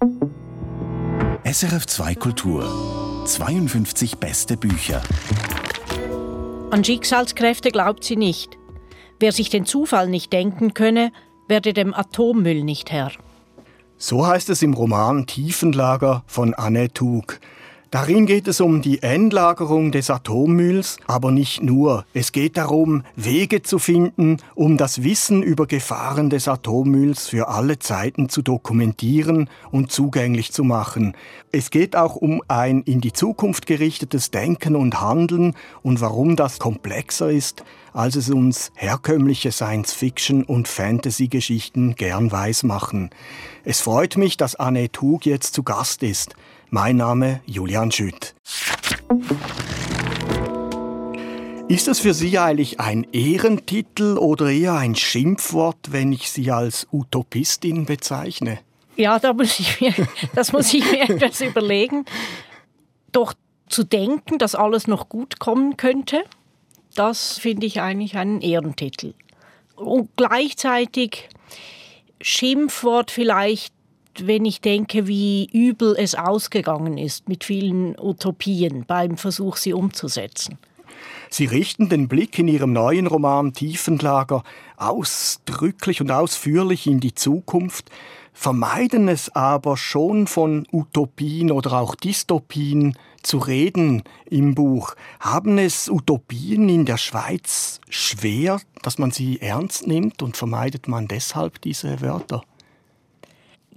SRF 2 Kultur 52 beste Bücher. An Schicksalskräfte glaubt sie nicht. Wer sich den Zufall nicht denken könne, werde dem Atommüll nicht Herr. So heißt es im Roman Tiefenlager von Anne Tug. Darin geht es um die Endlagerung des Atommülls, aber nicht nur. Es geht darum, Wege zu finden, um das Wissen über Gefahren des Atommülls für alle Zeiten zu dokumentieren und zugänglich zu machen. Es geht auch um ein in die Zukunft gerichtetes Denken und Handeln und warum das komplexer ist, als es uns herkömmliche Science-Fiction- und Fantasy-Geschichten gern weismachen. Es freut mich, dass Anne Tug jetzt zu Gast ist. Mein Name Julian Schütt. Ist es für Sie eigentlich ein Ehrentitel oder eher ein Schimpfwort, wenn ich Sie als Utopistin bezeichne? Ja, da muss ich mir, das muss ich mir etwas überlegen. Doch zu denken, dass alles noch gut kommen könnte, das finde ich eigentlich einen Ehrentitel. Und gleichzeitig Schimpfwort vielleicht wenn ich denke, wie übel es ausgegangen ist mit vielen Utopien beim Versuch, sie umzusetzen. Sie richten den Blick in Ihrem neuen Roman Tiefenlager ausdrücklich und ausführlich in die Zukunft, vermeiden es aber schon von Utopien oder auch Dystopien zu reden im Buch. Haben es Utopien in der Schweiz schwer, dass man sie ernst nimmt und vermeidet man deshalb diese Wörter?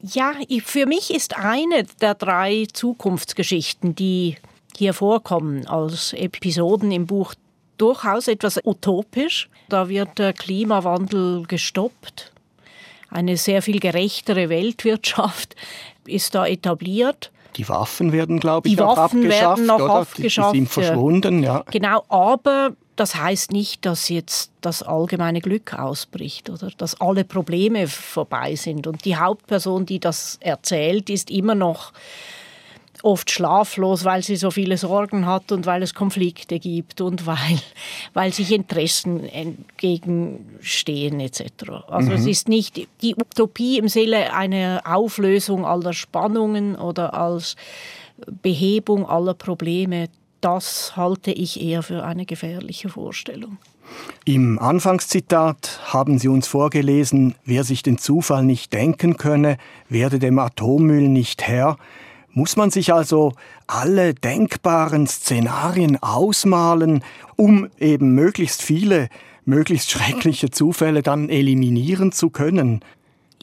Ja, für mich ist eine der drei Zukunftsgeschichten, die hier vorkommen als Episoden im Buch, durchaus etwas utopisch. Da wird der Klimawandel gestoppt. Eine sehr viel gerechtere Weltwirtschaft ist da etabliert. Die Waffen werden, glaube ich, die auch Waffen abgeschafft. Werden noch oder? abgeschafft. Die sind verschwunden, ja. Genau, aber das heißt nicht, dass jetzt das allgemeine Glück ausbricht oder dass alle Probleme vorbei sind. Und die Hauptperson, die das erzählt, ist immer noch oft schlaflos, weil sie so viele Sorgen hat und weil es Konflikte gibt und weil, weil sich Interessen entgegenstehen etc. Also mhm. es ist nicht die Utopie im Sinne einer Auflösung aller Spannungen oder als Behebung aller Probleme das halte ich eher für eine gefährliche Vorstellung. Im Anfangszitat haben Sie uns vorgelesen, wer sich den Zufall nicht denken könne, werde dem Atommüll nicht Herr. Muss man sich also alle denkbaren Szenarien ausmalen, um eben möglichst viele, möglichst schreckliche Zufälle dann eliminieren zu können?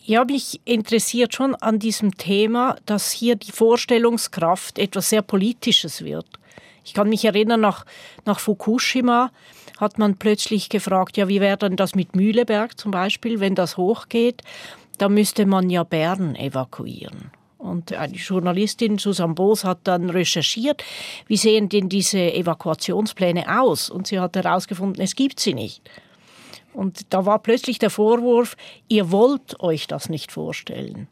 Ja, mich interessiert schon an diesem Thema, dass hier die Vorstellungskraft etwas sehr Politisches wird. Ich kann mich erinnern, nach, nach Fukushima hat man plötzlich gefragt, ja, wie wäre denn das mit Mühleberg zum Beispiel, wenn das hochgeht? Da müsste man ja Bern evakuieren. Und eine Journalistin, Susan Boos, hat dann recherchiert, wie sehen denn diese Evakuationspläne aus? Und sie hat herausgefunden, es gibt sie nicht. Und da war plötzlich der Vorwurf, ihr wollt euch das nicht vorstellen.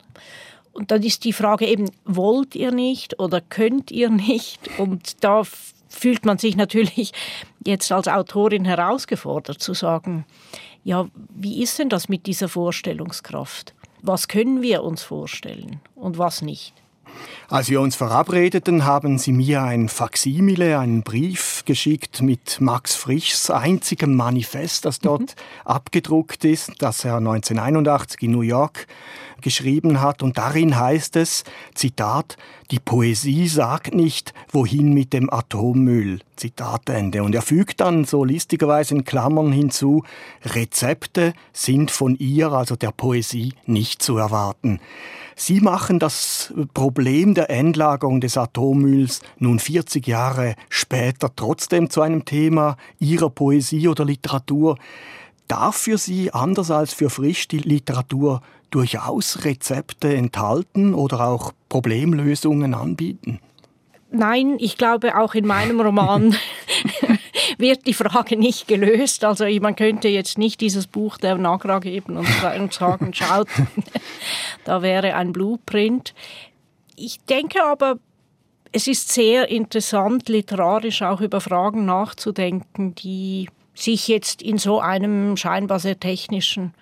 Und dann ist die Frage eben, wollt ihr nicht oder könnt ihr nicht? Und da fühlt man sich natürlich jetzt als Autorin herausgefordert zu sagen, ja, wie ist denn das mit dieser Vorstellungskraft? Was können wir uns vorstellen und was nicht? Als wir uns verabredeten, haben Sie mir ein Faksimile, einen Brief geschickt mit Max Frischs einzigem Manifest, das dort mhm. abgedruckt ist, das er 1981 in New York geschrieben hat. Und darin heißt es, Zitat, die Poesie sagt nicht, wohin mit dem Atommüll. Zitat Ende. Und er fügt dann so listigerweise in Klammern hinzu, Rezepte sind von ihr, also der Poesie, nicht zu erwarten. Sie machen das Problem der Endlagerung des Atommülls nun 40 Jahre später trotzdem zu einem Thema Ihrer Poesie oder Literatur. Darf für Sie, anders als für Frisch, die Literatur durchaus Rezepte enthalten oder auch Problemlösungen anbieten? Nein, ich glaube auch in meinem Roman wird die Frage nicht gelöst. Also man könnte jetzt nicht dieses Buch der Nagra geben und sagen, schaut, da wäre ein Blueprint. Ich denke aber, es ist sehr interessant, literarisch auch über Fragen nachzudenken, die sich jetzt in so einem scheinbar sehr technischen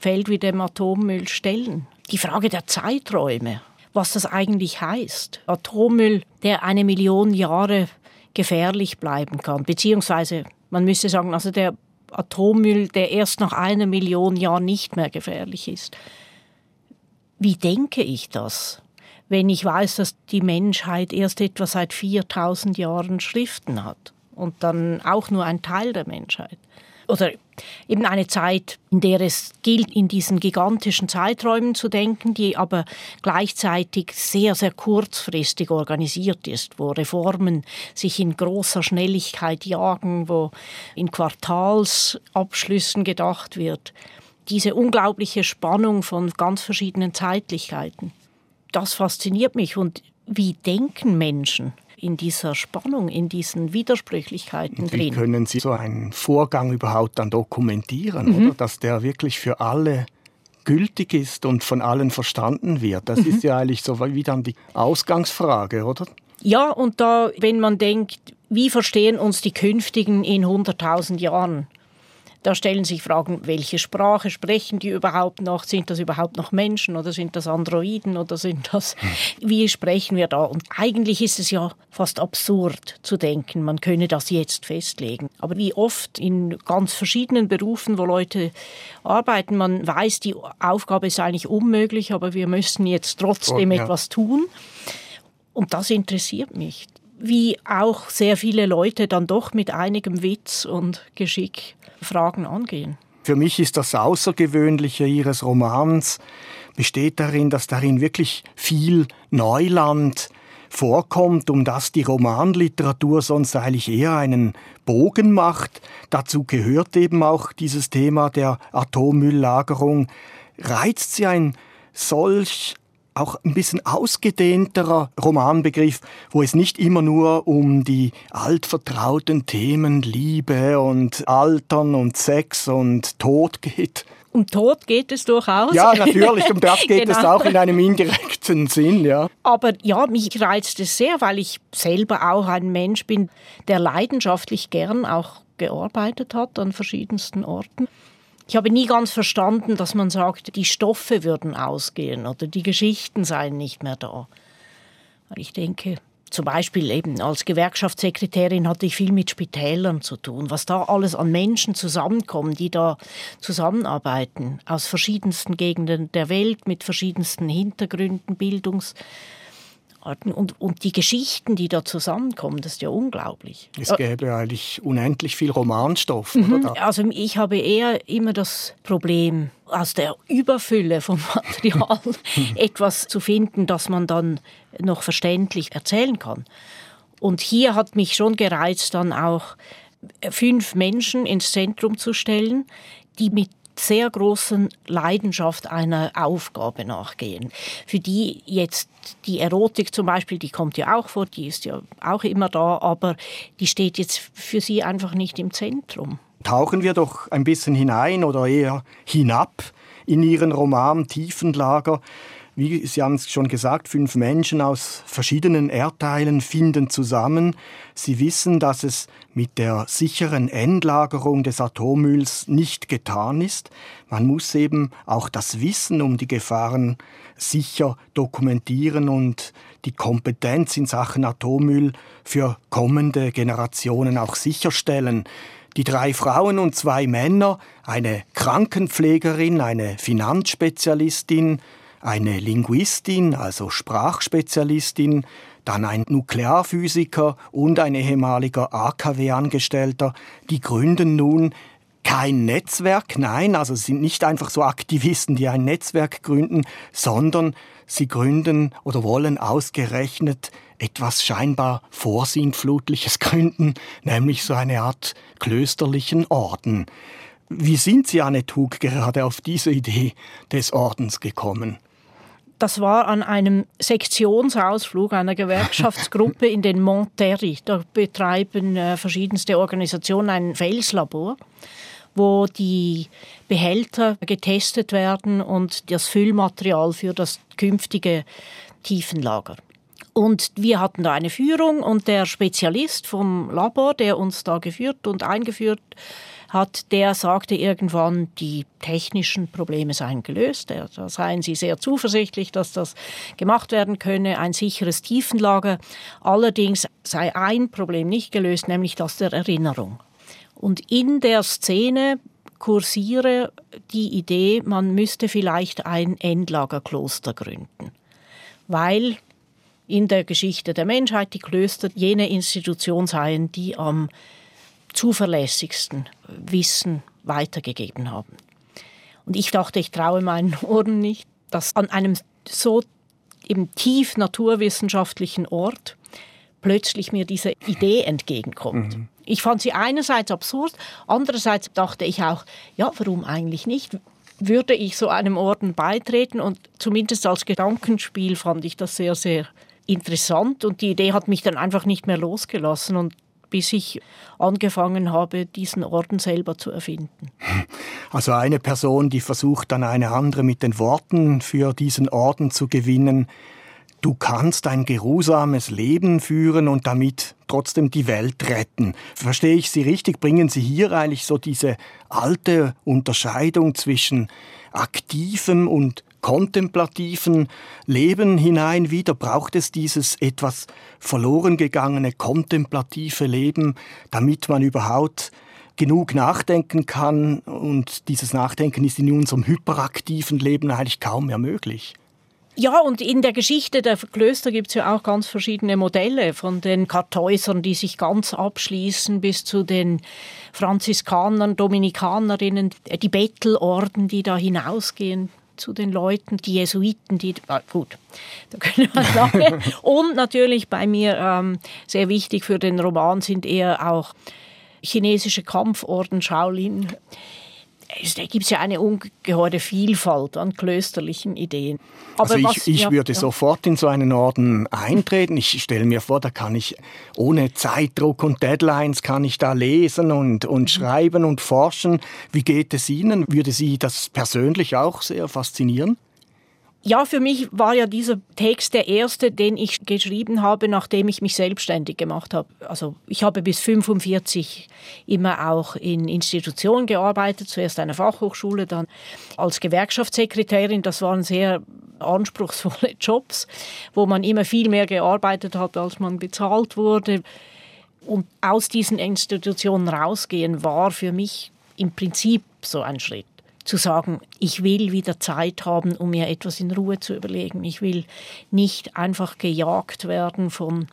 Feld wie dem Atommüll stellen. Die Frage der Zeiträume. was das eigentlich heißt. Atommüll, der eine Million Jahre gefährlich bleiben kann, beziehungsweise man müsste sagen, also der Atommüll, der erst nach einer Million Jahren nicht mehr gefährlich ist. Wie denke ich das, wenn ich weiß, dass die Menschheit erst etwa seit 4000 Jahren Schriften hat und dann auch nur ein Teil der Menschheit? Oder eben eine Zeit, in der es gilt, in diesen gigantischen Zeiträumen zu denken, die aber gleichzeitig sehr, sehr kurzfristig organisiert ist, wo Reformen sich in großer Schnelligkeit jagen, wo in Quartalsabschlüssen gedacht wird. Diese unglaubliche Spannung von ganz verschiedenen Zeitlichkeiten. Das fasziniert mich. Und wie denken Menschen? In dieser Spannung, in diesen Widersprüchlichkeiten wie drin. Wie können Sie so einen Vorgang überhaupt dann dokumentieren, mhm. oder? Dass der wirklich für alle gültig ist und von allen verstanden wird. Das mhm. ist ja eigentlich so wie dann die Ausgangsfrage, oder? Ja, und da, wenn man denkt, wie verstehen uns die Künftigen in 100.000 Jahren? Da stellen sich Fragen, welche Sprache sprechen die überhaupt noch? Sind das überhaupt noch Menschen oder sind das Androiden oder sind das, hm. wie sprechen wir da? Und eigentlich ist es ja fast absurd zu denken, man könne das jetzt festlegen. Aber wie oft in ganz verschiedenen Berufen, wo Leute arbeiten, man weiß, die Aufgabe ist eigentlich unmöglich, aber wir müssen jetzt trotzdem oh, ja. etwas tun. Und das interessiert mich wie auch sehr viele Leute dann doch mit einigem Witz und Geschick Fragen angehen. Für mich ist das Außergewöhnliche Ihres Romans besteht darin, dass darin wirklich viel Neuland vorkommt, um das die Romanliteratur sonst eigentlich eher einen Bogen macht. Dazu gehört eben auch dieses Thema der Atommülllagerung. Reizt sie ein solch auch ein bisschen ausgedehnterer Romanbegriff, wo es nicht immer nur um die altvertrauten Themen Liebe und Altern und Sex und Tod geht. Um Tod geht es durchaus. Ja, natürlich, um das geht genau. es auch in einem indirekten Sinn, ja. Aber ja, mich reizt es sehr, weil ich selber auch ein Mensch bin, der leidenschaftlich gern auch gearbeitet hat an verschiedensten Orten. Ich habe nie ganz verstanden, dass man sagt, die Stoffe würden ausgehen oder die Geschichten seien nicht mehr da. Ich denke, zum Beispiel eben als Gewerkschaftssekretärin hatte ich viel mit Spitälern zu tun, was da alles an Menschen zusammenkommen, die da zusammenarbeiten, aus verschiedensten Gegenden der Welt, mit verschiedensten Hintergründen, Bildungs- und, und die Geschichten, die da zusammenkommen, das ist ja unglaublich. Es gäbe eigentlich unendlich viel Romanstoff. Mhm. Also ich habe eher immer das Problem, aus der Überfülle vom Material etwas zu finden, das man dann noch verständlich erzählen kann. Und hier hat mich schon gereizt, dann auch fünf Menschen ins Zentrum zu stellen, die mit sehr großen Leidenschaft einer Aufgabe nachgehen. Für die jetzt die Erotik zum Beispiel, die kommt ja auch vor, die ist ja auch immer da, aber die steht jetzt für sie einfach nicht im Zentrum. Tauchen wir doch ein bisschen hinein oder eher hinab in Ihren Roman Tiefenlager. Wie Sie haben es schon gesagt, fünf Menschen aus verschiedenen Erdteilen finden zusammen. Sie wissen, dass es mit der sicheren Endlagerung des Atommülls nicht getan ist. Man muss eben auch das Wissen um die Gefahren sicher dokumentieren und die Kompetenz in Sachen Atommüll für kommende Generationen auch sicherstellen. Die drei Frauen und zwei Männer, eine Krankenpflegerin, eine Finanzspezialistin, eine Linguistin, also Sprachspezialistin, dann ein Nuklearphysiker und ein ehemaliger AKW-Angestellter, die gründen nun kein Netzwerk, nein, also sind nicht einfach so Aktivisten, die ein Netzwerk gründen, sondern sie gründen oder wollen ausgerechnet etwas scheinbar Vorsintflutliches gründen, nämlich so eine Art klösterlichen Orden. Wie sind Sie, Annette Hug, gerade auf diese Idee des Ordens gekommen? Das war an einem Sektionsausflug einer Gewerkschaftsgruppe in den Monterrey. Da betreiben äh, verschiedenste Organisationen ein Felslabor, wo die Behälter getestet werden und das Füllmaterial für das künftige Tiefenlager. Und wir hatten da eine Führung und der Spezialist vom Labor, der uns da geführt und eingeführt hat, der sagte irgendwann, die technischen Probleme seien gelöst. Da seien sie sehr zuversichtlich, dass das gemacht werden könne, ein sicheres Tiefenlager. Allerdings sei ein Problem nicht gelöst, nämlich das der Erinnerung. Und in der Szene kursiere die Idee, man müsste vielleicht ein Endlagerkloster gründen, weil in der Geschichte der Menschheit die Klöster jene Institution seien, die am zuverlässigsten Wissen weitergegeben haben. Und ich dachte, ich traue meinen Ohren nicht, dass an einem so eben tief naturwissenschaftlichen Ort plötzlich mir diese Idee entgegenkommt. Mhm. Ich fand sie einerseits absurd, andererseits dachte ich auch, ja, warum eigentlich nicht? Würde ich so einem Orden beitreten und zumindest als Gedankenspiel fand ich das sehr, sehr interessant und die Idee hat mich dann einfach nicht mehr losgelassen und bis ich angefangen habe, diesen Orden selber zu erfinden. Also eine Person, die versucht dann eine andere mit den Worten für diesen Orden zu gewinnen. Du kannst ein geruhsames Leben führen und damit trotzdem die Welt retten. Verstehe ich Sie richtig? Bringen Sie hier eigentlich so diese alte Unterscheidung zwischen aktivem und kontemplativen Leben hinein wieder? Braucht es dieses etwas verloren gegangene kontemplative Leben, damit man überhaupt genug nachdenken kann und dieses Nachdenken ist in unserem hyperaktiven Leben eigentlich kaum mehr möglich. Ja, und in der Geschichte der Klöster gibt es ja auch ganz verschiedene Modelle, von den Kartäusern, die sich ganz abschließen, bis zu den Franziskanern, Dominikanerinnen, die Bettelorden, die da hinausgehen zu den Leuten, die Jesuiten, die ah, gut, da können wir lange. Und natürlich bei mir ähm, sehr wichtig für den Roman sind eher auch chinesische Kampforden, Shaolin. Da gibt es ja eine ungeheure Vielfalt an klösterlichen Ideen. Aber also ich, was, ich ja, würde ja. sofort in so einen Orden eintreten. Ich stelle mir vor, da kann ich ohne Zeitdruck und Deadlines kann ich da lesen und, und mhm. schreiben und forschen. Wie geht es Ihnen? Würde Sie das persönlich auch sehr faszinieren? Ja, für mich war ja dieser Text der erste, den ich geschrieben habe, nachdem ich mich selbstständig gemacht habe. Also ich habe bis 45 immer auch in Institutionen gearbeitet, zuerst einer Fachhochschule, dann als Gewerkschaftssekretärin. Das waren sehr anspruchsvolle Jobs, wo man immer viel mehr gearbeitet hat, als man bezahlt wurde. Und aus diesen Institutionen rausgehen war für mich im Prinzip so ein Schritt zu sagen, ich will wieder Zeit haben, um mir etwas in Ruhe zu überlegen. Ich will nicht einfach gejagt werden von,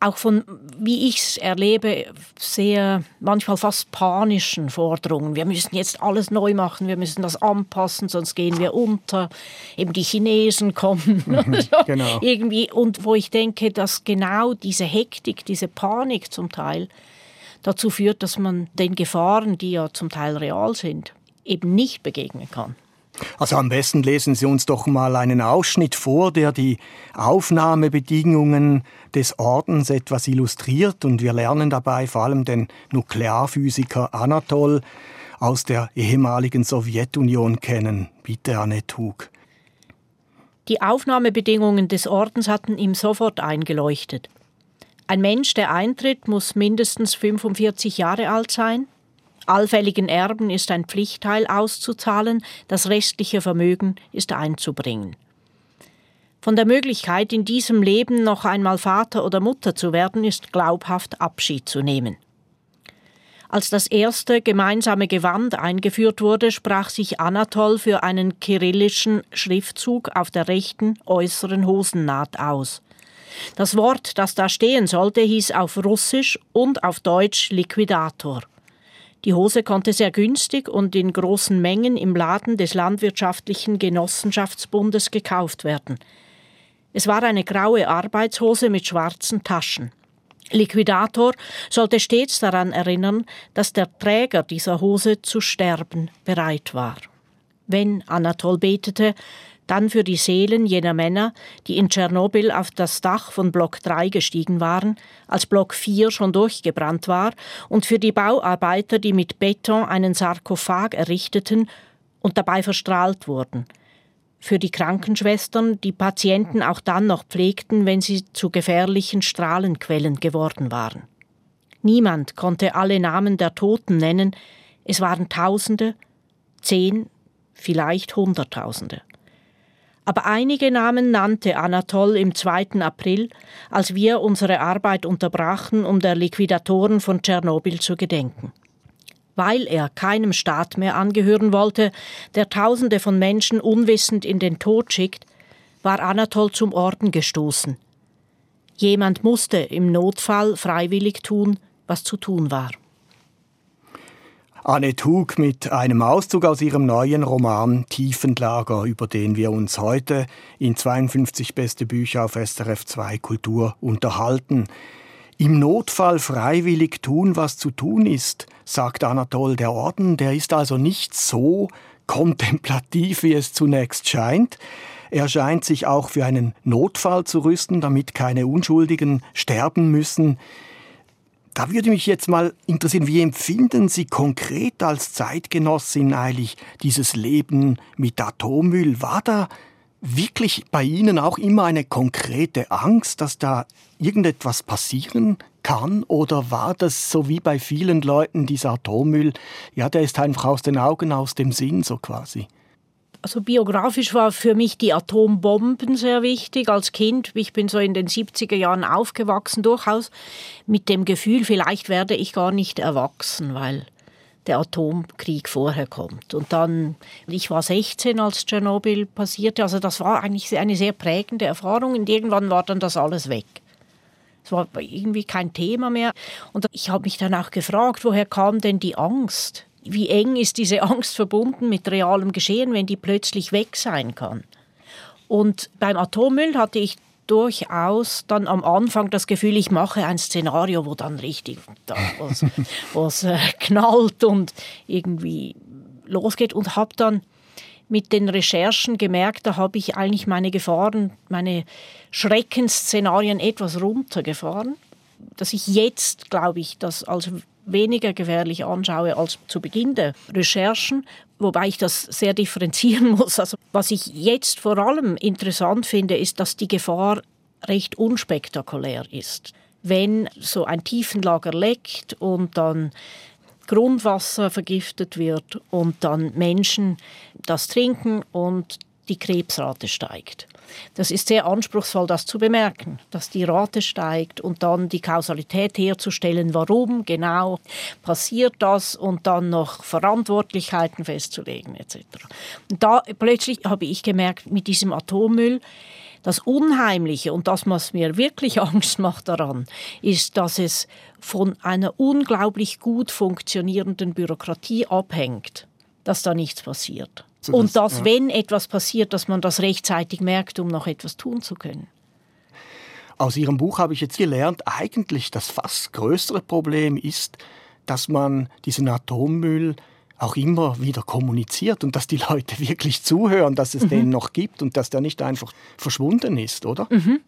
auch von, wie ich es erlebe, sehr manchmal fast panischen Forderungen. Wir müssen jetzt alles neu machen, wir müssen das anpassen, sonst gehen wir unter. Eben die Chinesen kommen. Genau. Irgendwie. Und wo ich denke, dass genau diese Hektik, diese Panik zum Teil dazu führt, dass man den Gefahren, die ja zum Teil real sind, eben nicht begegnen kann. Also am besten lesen Sie uns doch mal einen Ausschnitt vor, der die Aufnahmebedingungen des Ordens etwas illustriert und wir lernen dabei vor allem den Nuklearphysiker Anatol aus der ehemaligen Sowjetunion kennen. Bitte, Annette Hug. Die Aufnahmebedingungen des Ordens hatten ihm sofort eingeleuchtet. Ein Mensch, der eintritt, muss mindestens 45 Jahre alt sein, Allfälligen Erben ist ein Pflichtteil auszuzahlen, das restliche Vermögen ist einzubringen. Von der Möglichkeit, in diesem Leben noch einmal Vater oder Mutter zu werden, ist glaubhaft Abschied zu nehmen. Als das erste gemeinsame Gewand eingeführt wurde, sprach sich Anatol für einen kyrillischen Schriftzug auf der rechten äußeren Hosennaht aus. Das Wort, das da stehen sollte, hieß auf Russisch und auf Deutsch Liquidator. Die Hose konnte sehr günstig und in großen Mengen im Laden des Landwirtschaftlichen Genossenschaftsbundes gekauft werden. Es war eine graue Arbeitshose mit schwarzen Taschen. Liquidator sollte stets daran erinnern, dass der Träger dieser Hose zu sterben bereit war. Wenn Anatol betete, dann für die Seelen jener Männer, die in Tschernobyl auf das Dach von Block 3 gestiegen waren, als Block 4 schon durchgebrannt war, und für die Bauarbeiter, die mit Beton einen Sarkophag errichteten und dabei verstrahlt wurden, für die Krankenschwestern, die Patienten auch dann noch pflegten, wenn sie zu gefährlichen Strahlenquellen geworden waren. Niemand konnte alle Namen der Toten nennen, es waren Tausende, zehn, vielleicht Hunderttausende. Aber einige Namen nannte Anatol im 2. April, als wir unsere Arbeit unterbrachen, um der Liquidatoren von Tschernobyl zu gedenken. Weil er keinem Staat mehr angehören wollte, der Tausende von Menschen unwissend in den Tod schickt, war Anatol zum Orden gestoßen. Jemand musste im Notfall freiwillig tun, was zu tun war. Anne Hug mit einem Auszug aus ihrem neuen Roman Tiefenlager, über den wir uns heute in 52 beste Bücher auf SRF 2 Kultur unterhalten. Im Notfall freiwillig tun, was zu tun ist, sagt Anatol. Der Orden, der ist also nicht so kontemplativ, wie es zunächst scheint. Er scheint sich auch für einen Notfall zu rüsten, damit keine Unschuldigen sterben müssen. Da würde mich jetzt mal interessieren, wie empfinden Sie konkret als Zeitgenossin eigentlich dieses Leben mit Atommüll? War da wirklich bei Ihnen auch immer eine konkrete Angst, dass da irgendetwas passieren kann? Oder war das so wie bei vielen Leuten dieser Atommüll, ja, der ist einfach aus den Augen, aus dem Sinn so quasi? Also biografisch war für mich die Atombomben sehr wichtig als Kind. Ich bin so in den 70er Jahren aufgewachsen, durchaus mit dem Gefühl, vielleicht werde ich gar nicht erwachsen, weil der Atomkrieg vorher kommt. Und dann, ich war 16, als Tschernobyl passierte. Also das war eigentlich eine sehr prägende Erfahrung. Und irgendwann war dann das alles weg. Es war irgendwie kein Thema mehr. Und ich habe mich dann auch gefragt, woher kam denn die Angst? Wie eng ist diese Angst verbunden mit realem Geschehen, wenn die plötzlich weg sein kann. Und beim Atommüll hatte ich durchaus dann am Anfang das Gefühl, ich mache ein Szenario, wo dann richtig da was, äh, knallt und irgendwie losgeht und habe dann mit den Recherchen gemerkt, da habe ich eigentlich meine Gefahren, meine Schreckensszenarien etwas runtergefahren, dass ich jetzt, glaube ich, das als weniger gefährlich anschaue als zu Beginn der Recherchen, wobei ich das sehr differenzieren muss. Also was ich jetzt vor allem interessant finde, ist, dass die Gefahr recht unspektakulär ist. Wenn so ein Tiefenlager leckt und dann Grundwasser vergiftet wird und dann Menschen das trinken und die Krebsrate steigt. Das ist sehr anspruchsvoll, das zu bemerken, dass die Rate steigt und dann die Kausalität herzustellen, warum genau passiert das und dann noch Verantwortlichkeiten festzulegen etc. Und da plötzlich habe ich gemerkt, mit diesem Atommüll, das Unheimliche und das, was mir wirklich Angst macht daran, ist, dass es von einer unglaublich gut funktionierenden Bürokratie abhängt, dass da nichts passiert. So und dass, ja. wenn etwas passiert, dass man das rechtzeitig merkt, um noch etwas tun zu können. Aus Ihrem Buch habe ich jetzt gelernt, eigentlich das fast größere Problem ist, dass man diesen Atommüll auch immer wieder kommuniziert und dass die Leute wirklich zuhören, dass es mhm. den noch gibt und dass der nicht einfach verschwunden ist, oder? Mhm.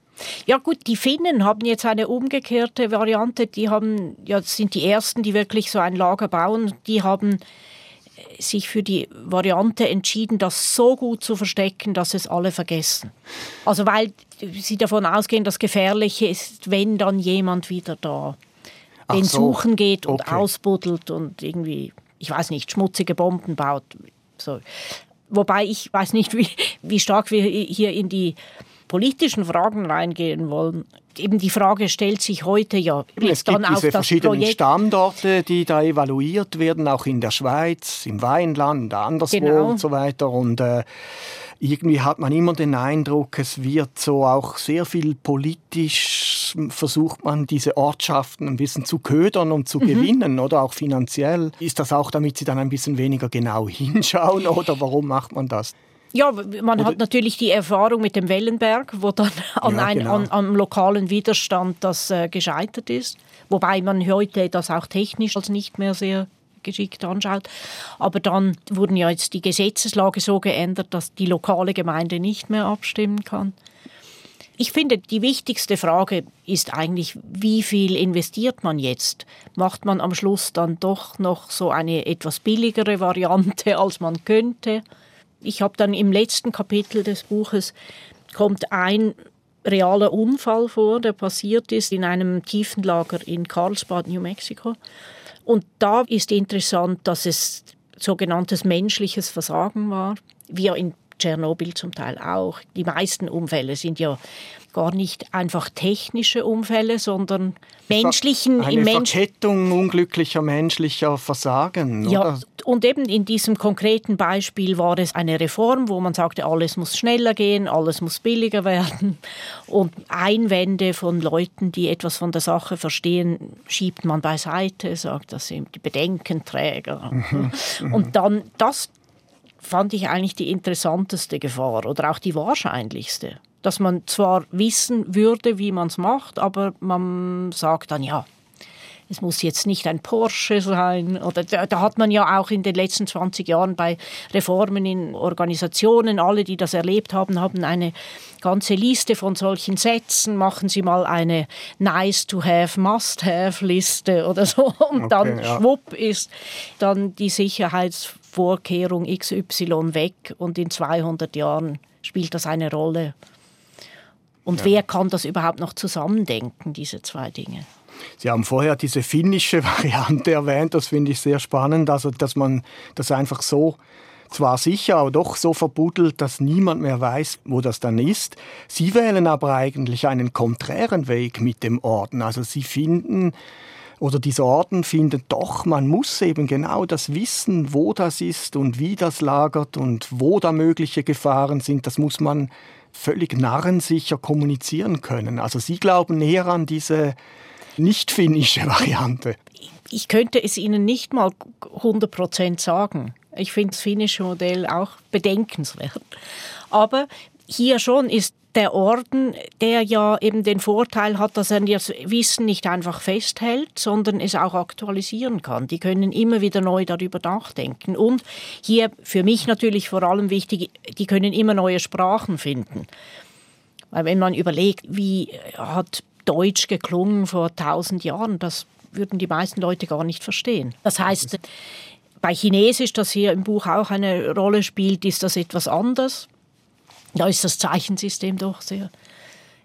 Ja gut, die Finnen haben jetzt eine umgekehrte Variante. Die haben, ja, sind die ersten, die wirklich so ein Lager bauen. Die haben sich für die Variante entschieden, das so gut zu verstecken, dass es alle vergessen. Also weil sie davon ausgehen, das Gefährliche ist, wenn dann jemand wieder da den so. suchen geht und okay. ausbuddelt und irgendwie, ich weiß nicht, schmutzige Bomben baut. So. Wobei ich weiß nicht, wie, wie stark wir hier in die politischen Fragen reingehen wollen eben die Frage stellt sich heute ja, es dann auf das verschiedenen Projekt Standorte, die da evaluiert werden, auch in der Schweiz, im Weinland, anderswo genau. und so weiter. Und äh, irgendwie hat man immer den Eindruck, es wird so auch sehr viel politisch versucht man diese Ortschaften ein bisschen zu ködern und zu mhm. gewinnen oder auch finanziell. Ist das auch, damit sie dann ein bisschen weniger genau hinschauen oder warum macht man das? Ja, man Oder? hat natürlich die Erfahrung mit dem Wellenberg, wo dann an, ja, genau. an, am lokalen Widerstand das äh, gescheitert ist. Wobei man heute das auch technisch als nicht mehr sehr geschickt anschaut. Aber dann wurden ja jetzt die Gesetzeslage so geändert, dass die lokale Gemeinde nicht mehr abstimmen kann. Ich finde, die wichtigste Frage ist eigentlich, wie viel investiert man jetzt? Macht man am Schluss dann doch noch so eine etwas billigere Variante, als man könnte? Ich habe dann im letzten Kapitel des Buches kommt ein realer Unfall vor, der passiert ist in einem Tiefenlager in Carlsbad, New Mexico. Und da ist interessant, dass es sogenanntes menschliches Versagen war, wie in Tschernobyl zum Teil auch. Die meisten Unfälle sind ja gar nicht einfach technische Unfälle, sondern menschlichen eine Mensch Verkettung unglücklicher menschlicher Versagen. Ja, oder? und eben in diesem konkreten Beispiel war es eine Reform, wo man sagte, alles muss schneller gehen, alles muss billiger werden und Einwände von Leuten, die etwas von der Sache verstehen, schiebt man beiseite, sagt, das sind die Bedenkenträger. Mhm. und dann das fand ich eigentlich die interessanteste Gefahr oder auch die wahrscheinlichste. Dass man zwar wissen würde, wie man es macht, aber man sagt dann, ja, es muss jetzt nicht ein Porsche sein. Oder da, da, hat man ja auch in den letzten 20 Jahren bei Reformen in Organisationen, alle, die das erlebt haben, haben eine ganze Liste von solchen Sätzen. Machen Sie mal eine Nice to have, Must have Liste oder so. Und okay, dann ja. schwupp ist dann die Sicherheitsvorkehrung XY weg und in 200 Jahren spielt das eine Rolle. Und ja. wer kann das überhaupt noch zusammendenken, diese zwei Dinge? Sie haben vorher diese finnische Variante erwähnt, das finde ich sehr spannend, also dass man das einfach so zwar sicher, aber doch so verbuddelt, dass niemand mehr weiß, wo das dann ist. Sie wählen aber eigentlich einen konträren Weg mit dem Orden. Also Sie finden, oder dieser Orden findet doch, man muss eben genau das wissen, wo das ist und wie das lagert und wo da mögliche Gefahren sind. Das muss man völlig narrensicher kommunizieren können. Also Sie glauben eher an diese nicht finnische Variante? Ich könnte es Ihnen nicht mal 100% sagen. Ich finde das finnische Modell auch bedenkenswert. Aber hier schon ist der Orden, der ja eben den Vorteil hat, dass er das Wissen nicht einfach festhält, sondern es auch aktualisieren kann. Die können immer wieder neu darüber nachdenken. Und hier für mich natürlich vor allem wichtig, die können immer neue Sprachen finden. Weil wenn man überlegt, wie hat Deutsch geklungen vor tausend Jahren. Das würden die meisten Leute gar nicht verstehen. Das heißt, bei Chinesisch, das hier im Buch auch eine Rolle spielt, ist das etwas anders. Da ist das Zeichensystem doch sehr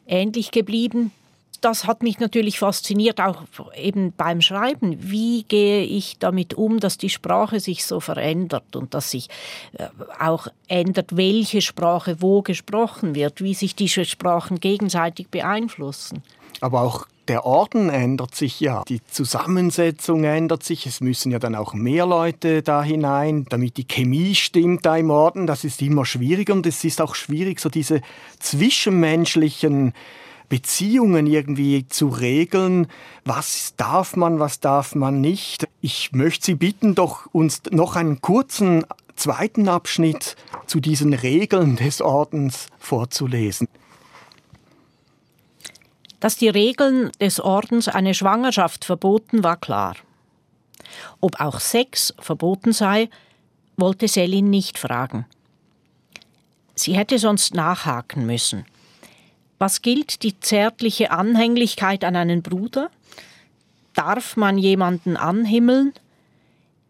ähnlich geblieben. Das hat mich natürlich fasziniert, auch eben beim Schreiben. Wie gehe ich damit um, dass die Sprache sich so verändert und dass sich äh, auch ändert, welche Sprache wo gesprochen wird, wie sich diese Sprachen gegenseitig beeinflussen. Aber auch der Orden ändert sich ja, die Zusammensetzung ändert sich, es müssen ja dann auch mehr Leute da hinein, damit die Chemie stimmt da im Orden, das ist immer schwieriger und es ist auch schwierig, so diese zwischenmenschlichen Beziehungen irgendwie zu regeln. Was darf man, was darf man nicht? Ich möchte Sie bitten, doch uns noch einen kurzen zweiten Abschnitt zu diesen Regeln des Ordens vorzulesen. Dass die Regeln des Ordens eine Schwangerschaft verboten, war klar. Ob auch Sex verboten sei, wollte Selin nicht fragen. Sie hätte sonst nachhaken müssen. Was gilt die zärtliche Anhänglichkeit an einen Bruder? Darf man jemanden anhimmeln?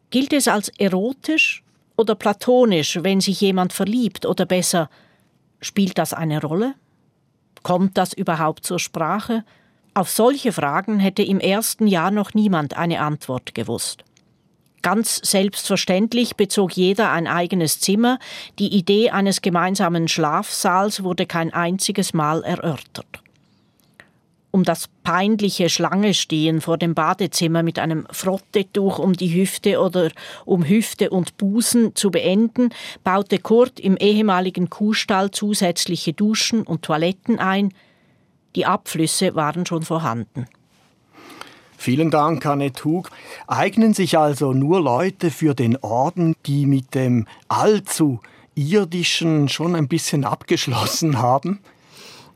Gilt es als erotisch oder platonisch, wenn sich jemand verliebt, oder besser, spielt das eine Rolle? Kommt das überhaupt zur Sprache? Auf solche Fragen hätte im ersten Jahr noch niemand eine Antwort gewusst. Ganz selbstverständlich bezog jeder ein eigenes Zimmer, die Idee eines gemeinsamen Schlafsaals wurde kein einziges Mal erörtert um das peinliche Schlangestehen vor dem Badezimmer mit einem Frottetuch um die Hüfte oder um Hüfte und Busen zu beenden, baute Kurt im ehemaligen Kuhstall zusätzliche Duschen und Toiletten ein. Die Abflüsse waren schon vorhanden. Vielen Dank, Annette Hug. Eignen sich also nur Leute für den Orden, die mit dem allzu irdischen schon ein bisschen abgeschlossen haben?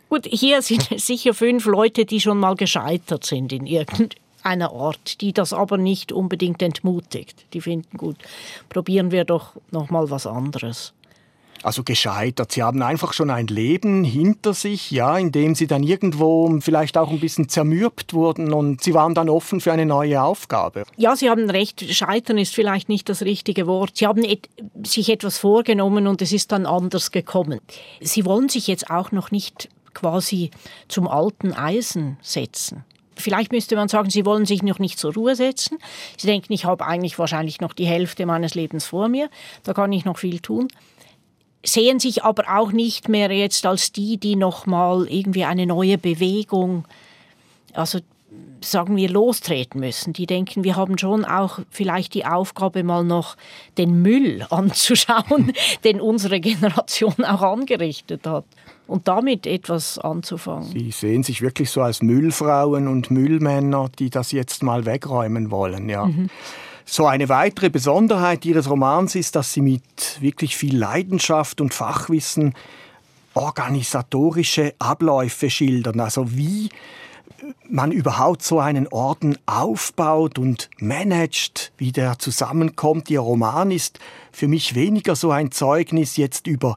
Gut, hier sind sicher fünf Leute, die schon mal gescheitert sind in irgendeiner Art, die das aber nicht unbedingt entmutigt. Die finden gut, probieren wir doch noch mal was anderes. Also gescheitert. Sie haben einfach schon ein Leben hinter sich, ja, in dem Sie dann irgendwo vielleicht auch ein bisschen zermürbt wurden und Sie waren dann offen für eine neue Aufgabe. Ja, Sie haben recht. Scheitern ist vielleicht nicht das richtige Wort. Sie haben et sich etwas vorgenommen und es ist dann anders gekommen. Sie wollen sich jetzt auch noch nicht quasi zum alten Eisen setzen. Vielleicht müsste man sagen, sie wollen sich noch nicht zur Ruhe setzen. Sie denken, ich habe eigentlich wahrscheinlich noch die Hälfte meines Lebens vor mir, da kann ich noch viel tun. Sehen sich aber auch nicht mehr jetzt als die, die noch mal irgendwie eine neue Bewegung, also sagen wir, lostreten müssen. Die denken, wir haben schon auch vielleicht die Aufgabe, mal noch den Müll anzuschauen, den unsere Generation auch angerichtet hat. Und damit etwas anzufangen. Sie sehen sich wirklich so als Müllfrauen und Müllmänner, die das jetzt mal wegräumen wollen, ja. Mhm. So eine weitere Besonderheit Ihres Romans ist, dass Sie mit wirklich viel Leidenschaft und Fachwissen organisatorische Abläufe schildern. Also wie man überhaupt so einen Orden aufbaut und managt, wie der zusammenkommt. Ihr Roman ist für mich weniger so ein Zeugnis jetzt über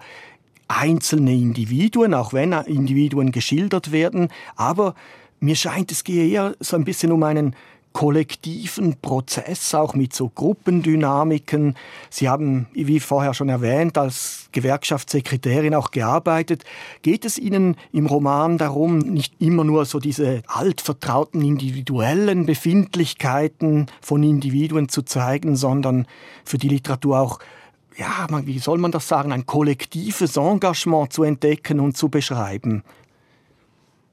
einzelne Individuen, auch wenn Individuen geschildert werden, aber mir scheint, es gehe eher so ein bisschen um einen kollektiven Prozess, auch mit so Gruppendynamiken. Sie haben, wie vorher schon erwähnt, als Gewerkschaftssekretärin auch gearbeitet. Geht es Ihnen im Roman darum, nicht immer nur so diese altvertrauten individuellen Befindlichkeiten von Individuen zu zeigen, sondern für die Literatur auch ja, wie soll man das sagen, ein kollektives Engagement zu entdecken und zu beschreiben?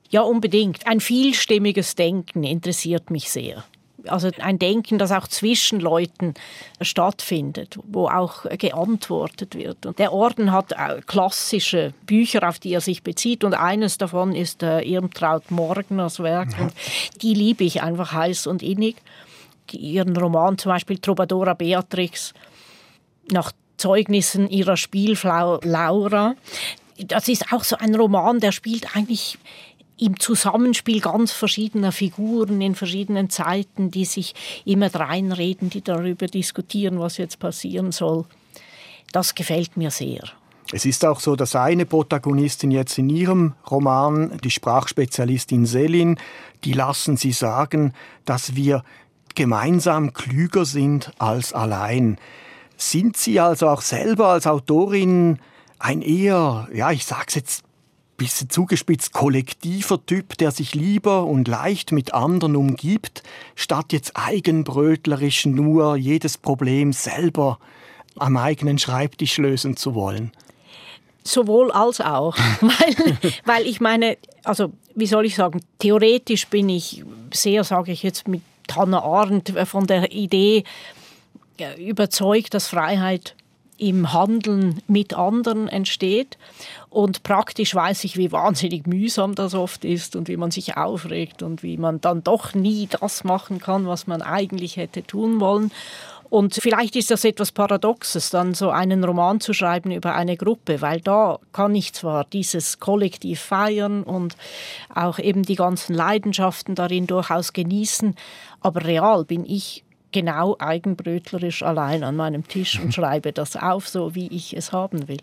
Ja, unbedingt. Ein vielstimmiges Denken interessiert mich sehr. Also ein Denken, das auch zwischen Leuten stattfindet, wo auch geantwortet wird. Und der Orden hat klassische Bücher, auf die er sich bezieht. Und eines davon ist äh, Irmtraut Morgners Werk. Und die liebe ich einfach heiß und innig. Ihren Roman zum Beispiel Trobadora Beatrix nach Zeugnissen ihrer Spielfrau Laura. Das ist auch so ein Roman, der spielt eigentlich im Zusammenspiel ganz verschiedener Figuren in verschiedenen Zeiten, die sich immer reinreden, die darüber diskutieren, was jetzt passieren soll. Das gefällt mir sehr. Es ist auch so, dass eine Protagonistin jetzt in ihrem Roman, die Sprachspezialistin Selin, die lassen sie sagen, dass wir gemeinsam klüger sind als allein. Sind Sie also auch selber als Autorin ein eher, ja, ich sag's jetzt bisschen zugespitzt kollektiver Typ, der sich lieber und leicht mit anderen umgibt, statt jetzt eigenbrötlerisch nur jedes Problem selber am eigenen Schreibtisch lösen zu wollen? Sowohl als auch, weil, weil ich meine, also wie soll ich sagen, theoretisch bin ich sehr, sage ich jetzt mit Hannah Arendt, von der Idee überzeugt, dass Freiheit im Handeln mit anderen entsteht. Und praktisch weiß ich, wie wahnsinnig mühsam das oft ist und wie man sich aufregt und wie man dann doch nie das machen kann, was man eigentlich hätte tun wollen. Und vielleicht ist das etwas Paradoxes, dann so einen Roman zu schreiben über eine Gruppe, weil da kann ich zwar dieses Kollektiv feiern und auch eben die ganzen Leidenschaften darin durchaus genießen, aber real bin ich genau eigenbrötlerisch allein an meinem Tisch und schreibe das auf, so wie ich es haben will.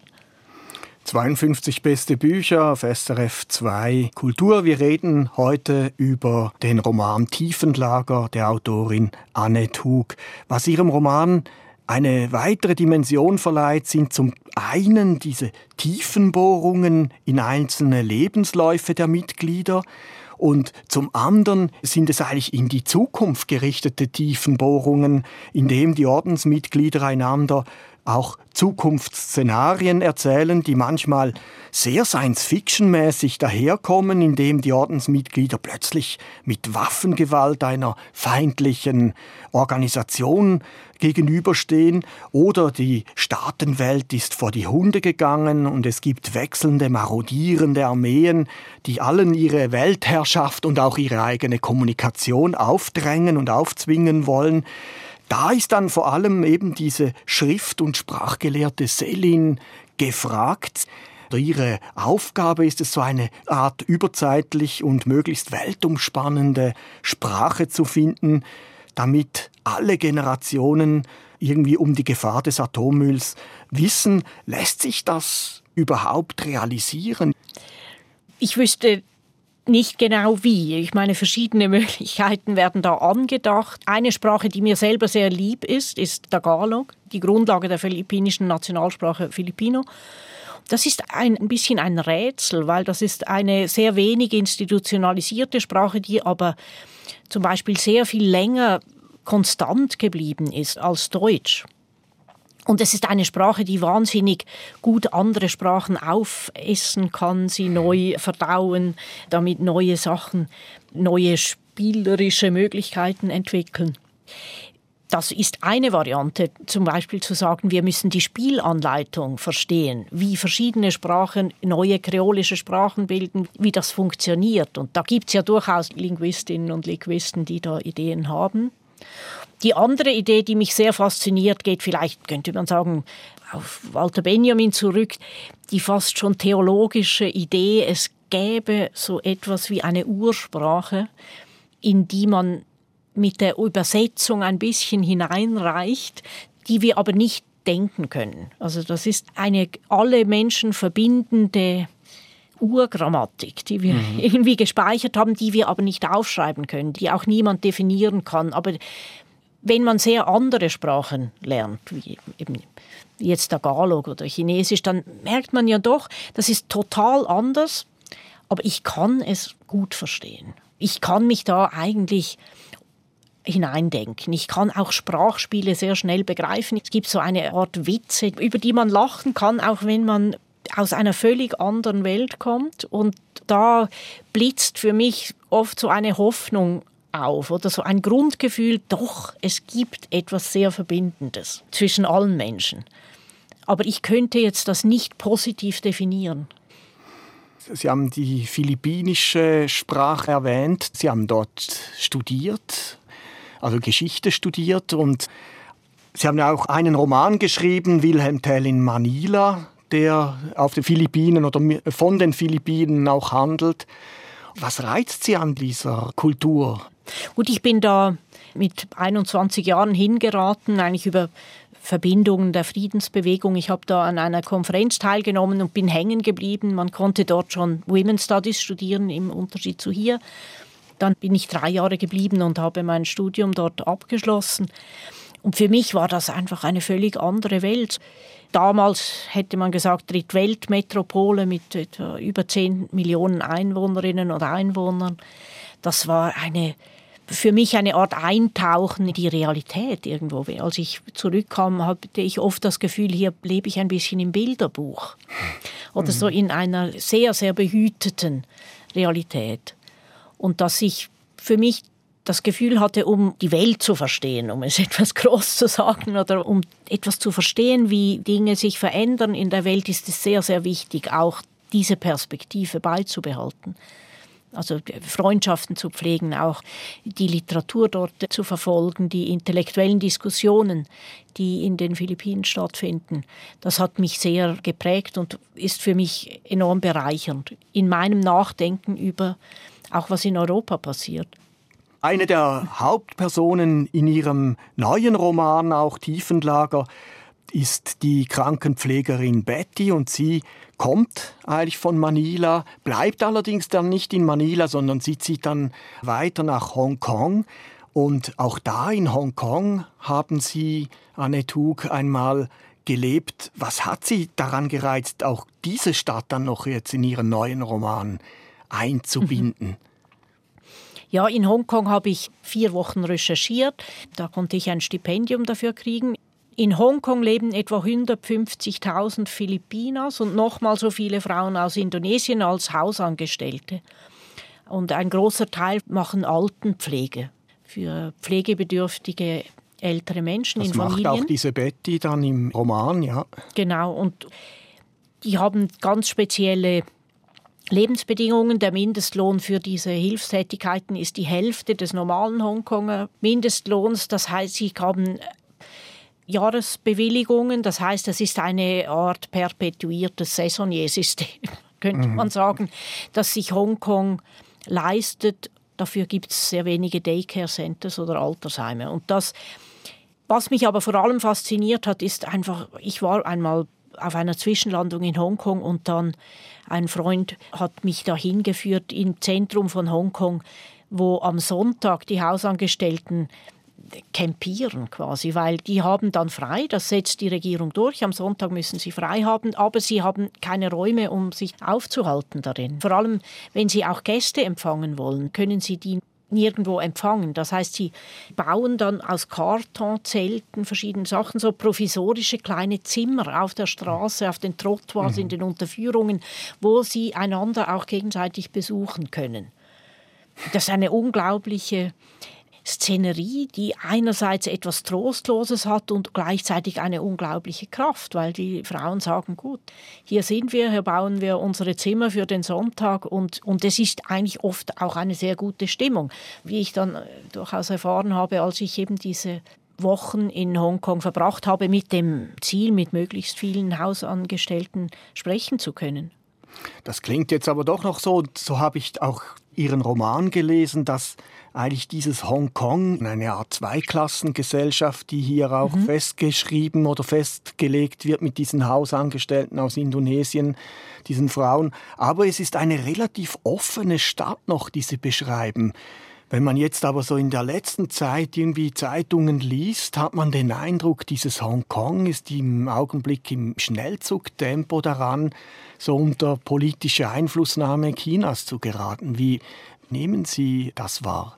52 beste Bücher auf SRF 2 Kultur. Wir reden heute über den Roman Tiefenlager der Autorin Annette Hug. Was ihrem Roman eine weitere Dimension verleiht, sind zum einen diese Tiefenbohrungen in einzelne Lebensläufe der Mitglieder und zum anderen sind es eigentlich in die Zukunft gerichtete Tiefenbohrungen, in dem die Ordensmitglieder einander auch Zukunftsszenarien erzählen, die manchmal sehr Science-Fiction-mäßig daherkommen, indem die Ordensmitglieder plötzlich mit Waffengewalt einer feindlichen Organisation gegenüberstehen oder die Staatenwelt ist vor die Hunde gegangen und es gibt wechselnde, marodierende Armeen, die allen ihre Weltherrschaft und auch ihre eigene Kommunikation aufdrängen und aufzwingen wollen. Da ist dann vor allem eben diese Schrift- und Sprachgelehrte Selin gefragt. Ihre Aufgabe ist es, so eine Art überzeitlich und möglichst weltumspannende Sprache zu finden, damit alle Generationen irgendwie um die Gefahr des Atommülls wissen. Lässt sich das überhaupt realisieren? Ich wüsste nicht genau wie. Ich meine, verschiedene Möglichkeiten werden da angedacht. Eine Sprache, die mir selber sehr lieb ist, ist Tagalog, die Grundlage der philippinischen Nationalsprache Filipino. Das ist ein, ein bisschen ein Rätsel, weil das ist eine sehr wenig institutionalisierte Sprache, die aber zum Beispiel sehr viel länger konstant geblieben ist als Deutsch. Und es ist eine Sprache, die wahnsinnig gut andere Sprachen aufessen kann, sie neu verdauen, damit neue Sachen, neue spielerische Möglichkeiten entwickeln. Das ist eine Variante, zum Beispiel zu sagen, wir müssen die Spielanleitung verstehen, wie verschiedene Sprachen neue kreolische Sprachen bilden, wie das funktioniert. Und da gibt es ja durchaus Linguistinnen und Linguisten, die da Ideen haben. Die andere Idee, die mich sehr fasziniert, geht vielleicht, könnte man sagen, auf Walter Benjamin zurück, die fast schon theologische Idee, es gäbe so etwas wie eine Ursprache, in die man mit der Übersetzung ein bisschen hineinreicht, die wir aber nicht denken können. Also das ist eine alle Menschen verbindende Urgrammatik, die wir mhm. irgendwie gespeichert haben, die wir aber nicht aufschreiben können, die auch niemand definieren kann. Aber wenn man sehr andere Sprachen lernt, wie eben jetzt Tagalog oder Chinesisch, dann merkt man ja doch, das ist total anders, aber ich kann es gut verstehen. Ich kann mich da eigentlich hineindenken. Ich kann auch Sprachspiele sehr schnell begreifen. Es gibt so eine Art Witze, über die man lachen kann, auch wenn man aus einer völlig anderen Welt kommt. Und da blitzt für mich oft so eine Hoffnung auf oder so ein Grundgefühl, doch, es gibt etwas sehr Verbindendes zwischen allen Menschen. Aber ich könnte jetzt das nicht positiv definieren. Sie haben die philippinische Sprache erwähnt. Sie haben dort studiert, also Geschichte studiert und Sie haben ja auch einen Roman geschrieben, Wilhelm Tell in Manila, der auf den Philippinen oder von den Philippinen auch handelt. Was reizt Sie an dieser Kultur? Gut, ich bin da mit 21 Jahren hingeraten, eigentlich über Verbindungen der Friedensbewegung. Ich habe da an einer Konferenz teilgenommen und bin hängen geblieben. Man konnte dort schon Women's Studies studieren, im Unterschied zu hier. Dann bin ich drei Jahre geblieben und habe mein Studium dort abgeschlossen. Und für mich war das einfach eine völlig andere Welt. Damals hätte man gesagt, Drittweltmetropole mit etwa über 10 Millionen Einwohnerinnen oder Einwohnern. Das war eine, für mich eine Art Eintauchen in die Realität irgendwo. Als ich zurückkam, hatte ich oft das Gefühl, hier lebe ich ein bisschen im Bilderbuch. Oder so in einer sehr, sehr behüteten Realität. Und dass ich für mich das Gefühl hatte, um die Welt zu verstehen, um es etwas groß zu sagen oder um etwas zu verstehen, wie Dinge sich verändern in der Welt, ist es sehr, sehr wichtig, auch diese Perspektive beizubehalten. Also Freundschaften zu pflegen, auch die Literatur dort zu verfolgen, die intellektuellen Diskussionen, die in den Philippinen stattfinden. Das hat mich sehr geprägt und ist für mich enorm bereichernd in meinem Nachdenken über auch was in Europa passiert. Eine der Hauptpersonen in ihrem neuen Roman, auch Tiefenlager, ist die Krankenpflegerin Betty und sie kommt eigentlich von Manila, bleibt allerdings dann nicht in Manila, sondern sie zieht dann weiter nach Hongkong. Und auch da in Hongkong haben sie, Annette Hug, einmal gelebt. Was hat sie daran gereizt, auch diese Stadt dann noch jetzt in ihren neuen Roman einzubinden? Mhm. Ja, in Hongkong habe ich vier Wochen recherchiert. Da konnte ich ein Stipendium dafür kriegen. In Hongkong leben etwa 150.000 Filipinas und nochmal so viele Frauen aus Indonesien als Hausangestellte. Und ein großer Teil machen Altenpflege für pflegebedürftige ältere Menschen das in Familien. Das macht auch diese Betty dann im Roman, ja. Genau, und die haben ganz spezielle Lebensbedingungen. Der Mindestlohn für diese Hilfstätigkeiten ist die Hälfte des normalen Hongkonger Mindestlohns. Das heißt, sie haben Jahresbewilligungen. Das heißt, es ist eine Art perpetuiertes Saisonniersystem, könnte mhm. man sagen, das sich Hongkong leistet. Dafür gibt es sehr wenige Daycare-Centers oder Altersheime. Und das, was mich aber vor allem fasziniert hat, ist einfach, ich war einmal auf einer Zwischenlandung in Hongkong und dann ein Freund hat mich dahin geführt im Zentrum von Hongkong, wo am Sonntag die Hausangestellten campieren quasi, weil die haben dann frei, das setzt die Regierung durch, am Sonntag müssen sie frei haben, aber sie haben keine Räume, um sich aufzuhalten darin. Vor allem, wenn sie auch Gäste empfangen wollen, können sie die nirgendwo empfangen. Das heißt, sie bauen dann aus Kartonzelten verschiedene Sachen, so provisorische kleine Zimmer auf der Straße, auf den Trottoirs, mhm. in den Unterführungen, wo sie einander auch gegenseitig besuchen können. Das ist eine unglaubliche Szenerie, die einerseits etwas Trostloses hat und gleichzeitig eine unglaubliche Kraft, weil die Frauen sagen, gut, hier sind wir, hier bauen wir unsere Zimmer für den Sonntag und, und es ist eigentlich oft auch eine sehr gute Stimmung, wie ich dann äh, durchaus erfahren habe, als ich eben diese Wochen in Hongkong verbracht habe, mit dem Ziel, mit möglichst vielen Hausangestellten sprechen zu können. Das klingt jetzt aber doch noch so, so habe ich auch Ihren Roman gelesen, dass eigentlich dieses Hongkong, eine Art Zweiklassengesellschaft, die hier auch mhm. festgeschrieben oder festgelegt wird mit diesen Hausangestellten aus Indonesien, diesen Frauen. Aber es ist eine relativ offene Stadt noch, die Sie beschreiben. Wenn man jetzt aber so in der letzten Zeit irgendwie Zeitungen liest, hat man den Eindruck, dieses Hongkong ist im Augenblick im Schnellzugtempo daran, so unter politische Einflussnahme Chinas zu geraten. Wie nehmen Sie das wahr?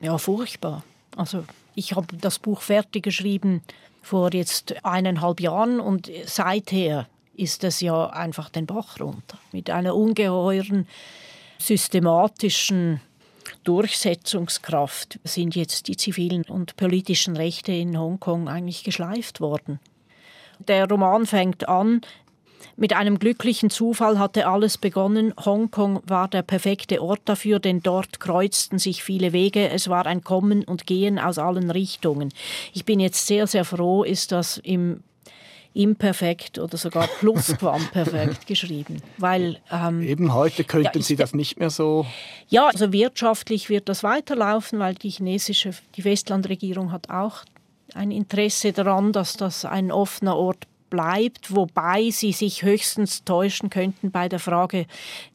Ja, furchtbar. Also ich habe das Buch fertig geschrieben vor jetzt eineinhalb Jahren und seither ist es ja einfach den Bach runter. Mit einer ungeheuren systematischen Durchsetzungskraft sind jetzt die zivilen und politischen Rechte in Hongkong eigentlich geschleift worden. Der Roman fängt an mit einem glücklichen Zufall hatte alles begonnen. Hongkong war der perfekte Ort dafür, denn dort kreuzten sich viele Wege. Es war ein Kommen und Gehen aus allen Richtungen. Ich bin jetzt sehr, sehr froh, ist das im imperfekt oder sogar plusquamperfekt geschrieben. Weil, ähm, Eben heute könnten ja, Sie das nicht mehr so. Ja, also wirtschaftlich wird das weiterlaufen, weil die chinesische, die Westlandregierung hat auch ein Interesse daran, dass das ein offener Ort bleibt, wobei sie sich höchstens täuschen könnten bei der Frage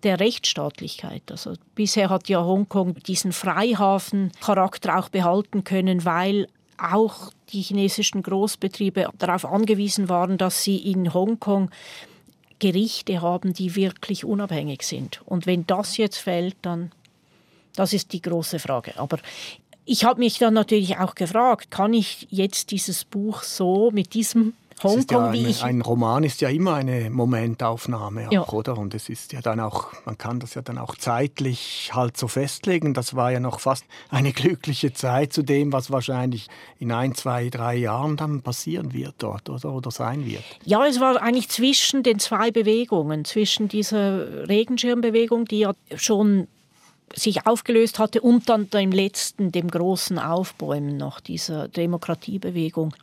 der Rechtsstaatlichkeit. Also bisher hat ja Hongkong diesen Freihafen-Charakter auch behalten können, weil auch die chinesischen Großbetriebe darauf angewiesen waren, dass sie in Hongkong Gerichte haben, die wirklich unabhängig sind. Und wenn das jetzt fällt, dann das ist die große Frage. Aber ich habe mich dann natürlich auch gefragt, kann ich jetzt dieses Buch so mit diesem Hongkong, ja eine, Ein Roman ist ja immer eine Momentaufnahme, auch, ja. oder? Und es ist ja dann auch, man kann das ja dann auch zeitlich halt so festlegen. Das war ja noch fast eine glückliche Zeit zu dem, was wahrscheinlich in ein, zwei, drei Jahren dann passieren wird dort, oder? Oder sein wird. Ja, es war eigentlich zwischen den zwei Bewegungen, zwischen dieser Regenschirmbewegung, die ja schon sich aufgelöst hatte und dann dem letzten, dem großen Aufbäumen noch dieser Demokratiebewegung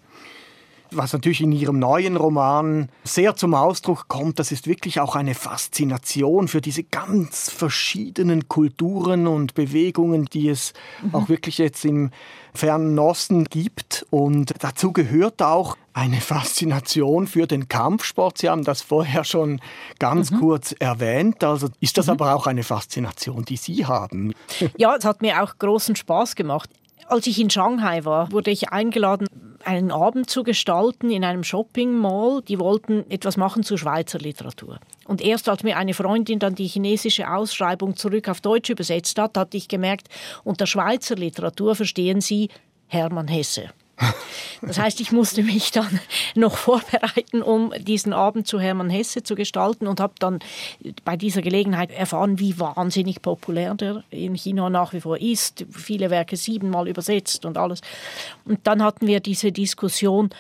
was natürlich in Ihrem neuen Roman sehr zum Ausdruck kommt, das ist wirklich auch eine Faszination für diese ganz verschiedenen Kulturen und Bewegungen, die es mhm. auch wirklich jetzt im fernen Osten gibt. Und dazu gehört auch eine Faszination für den Kampfsport. Sie haben das vorher schon ganz mhm. kurz erwähnt. Also ist das mhm. aber auch eine Faszination, die Sie haben? Ja, es hat mir auch großen Spaß gemacht. Als ich in Shanghai war, wurde ich eingeladen, einen Abend zu gestalten in einem Shopping Mall. Die wollten etwas machen zur Schweizer Literatur. Und erst als mir eine Freundin dann die chinesische Ausschreibung zurück auf Deutsch übersetzt hat, hatte ich gemerkt, unter Schweizer Literatur verstehen sie Hermann Hesse. Das heißt, ich musste mich dann noch vorbereiten, um diesen Abend zu Hermann Hesse zu gestalten und habe dann bei dieser Gelegenheit erfahren, wie wahnsinnig populär der in China nach wie vor ist. Viele Werke siebenmal übersetzt und alles. Und dann hatten wir diese Diskussion,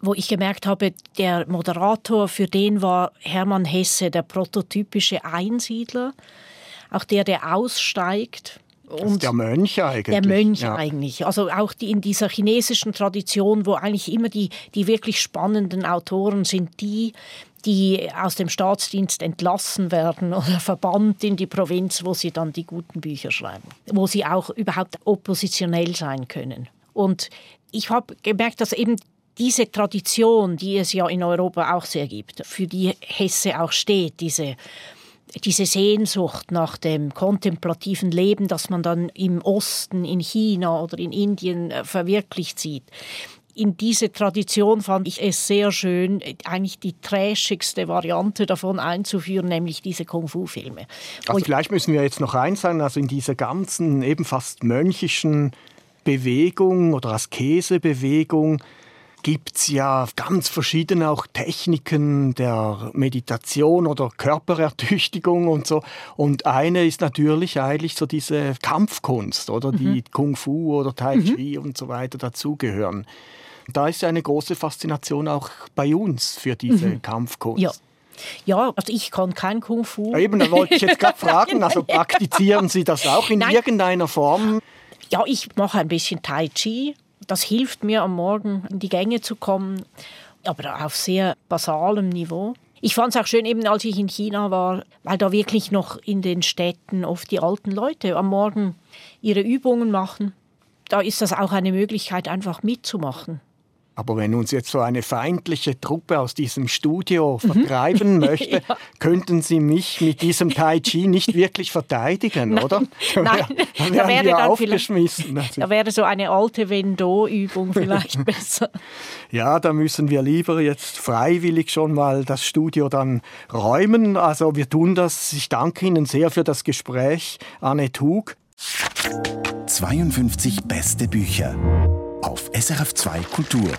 wo ich gemerkt habe, der Moderator, für den war Hermann Hesse der prototypische Einsiedler, auch der, der aussteigt und der Mönch eigentlich. Der Mönch ja. eigentlich. Also auch die, in dieser chinesischen Tradition, wo eigentlich immer die, die wirklich spannenden Autoren sind, die, die aus dem Staatsdienst entlassen werden oder verbannt in die Provinz, wo sie dann die guten Bücher schreiben, wo sie auch überhaupt oppositionell sein können. Und ich habe gemerkt, dass eben diese Tradition, die es ja in Europa auch sehr gibt, für die Hesse auch steht, diese diese Sehnsucht nach dem kontemplativen Leben, das man dann im Osten, in China oder in Indien äh, verwirklicht sieht. In diese Tradition fand ich es sehr schön, eigentlich die trashigste Variante davon einzuführen, nämlich diese Kung-Fu-Filme. Also vielleicht müssen wir jetzt noch eins sagen, also in dieser ganzen eben fast mönchischen Bewegung oder Askesebewegung gibt es ja ganz verschiedene auch Techniken der Meditation oder Körperertüchtigung und so. Und eine ist natürlich eigentlich so diese Kampfkunst oder mhm. die Kung Fu oder Tai mhm. Chi mhm. und so weiter dazugehören. Da ist ja eine große Faszination auch bei uns für diese mhm. Kampfkunst. Ja. Ja, also ich kann kein Kung Fu. Eben, da wollte ich jetzt gerade fragen, also praktizieren Sie das auch in Nein. irgendeiner Form? Ja, ich mache ein bisschen Tai Chi. Das hilft mir am Morgen in die Gänge zu kommen, aber auf sehr basalem Niveau. Ich fand es auch schön, eben als ich in China war, weil da wirklich noch in den Städten oft die alten Leute am Morgen ihre Übungen machen. Da ist das auch eine Möglichkeit, einfach mitzumachen. Aber wenn uns jetzt so eine feindliche Truppe aus diesem Studio mhm. vertreiben möchte, ja. könnten Sie mich mit diesem Tai Chi nicht wirklich verteidigen, nein, oder? Nein, dann da wäre dann aufgeschmissen. Also da wäre so eine alte Vendo-Übung vielleicht besser. Ja, da müssen wir lieber jetzt freiwillig schon mal das Studio dann räumen. Also wir tun das. Ich danke Ihnen sehr für das Gespräch, Anne Hug. 52 beste Bücher auf SRF2 Kultur.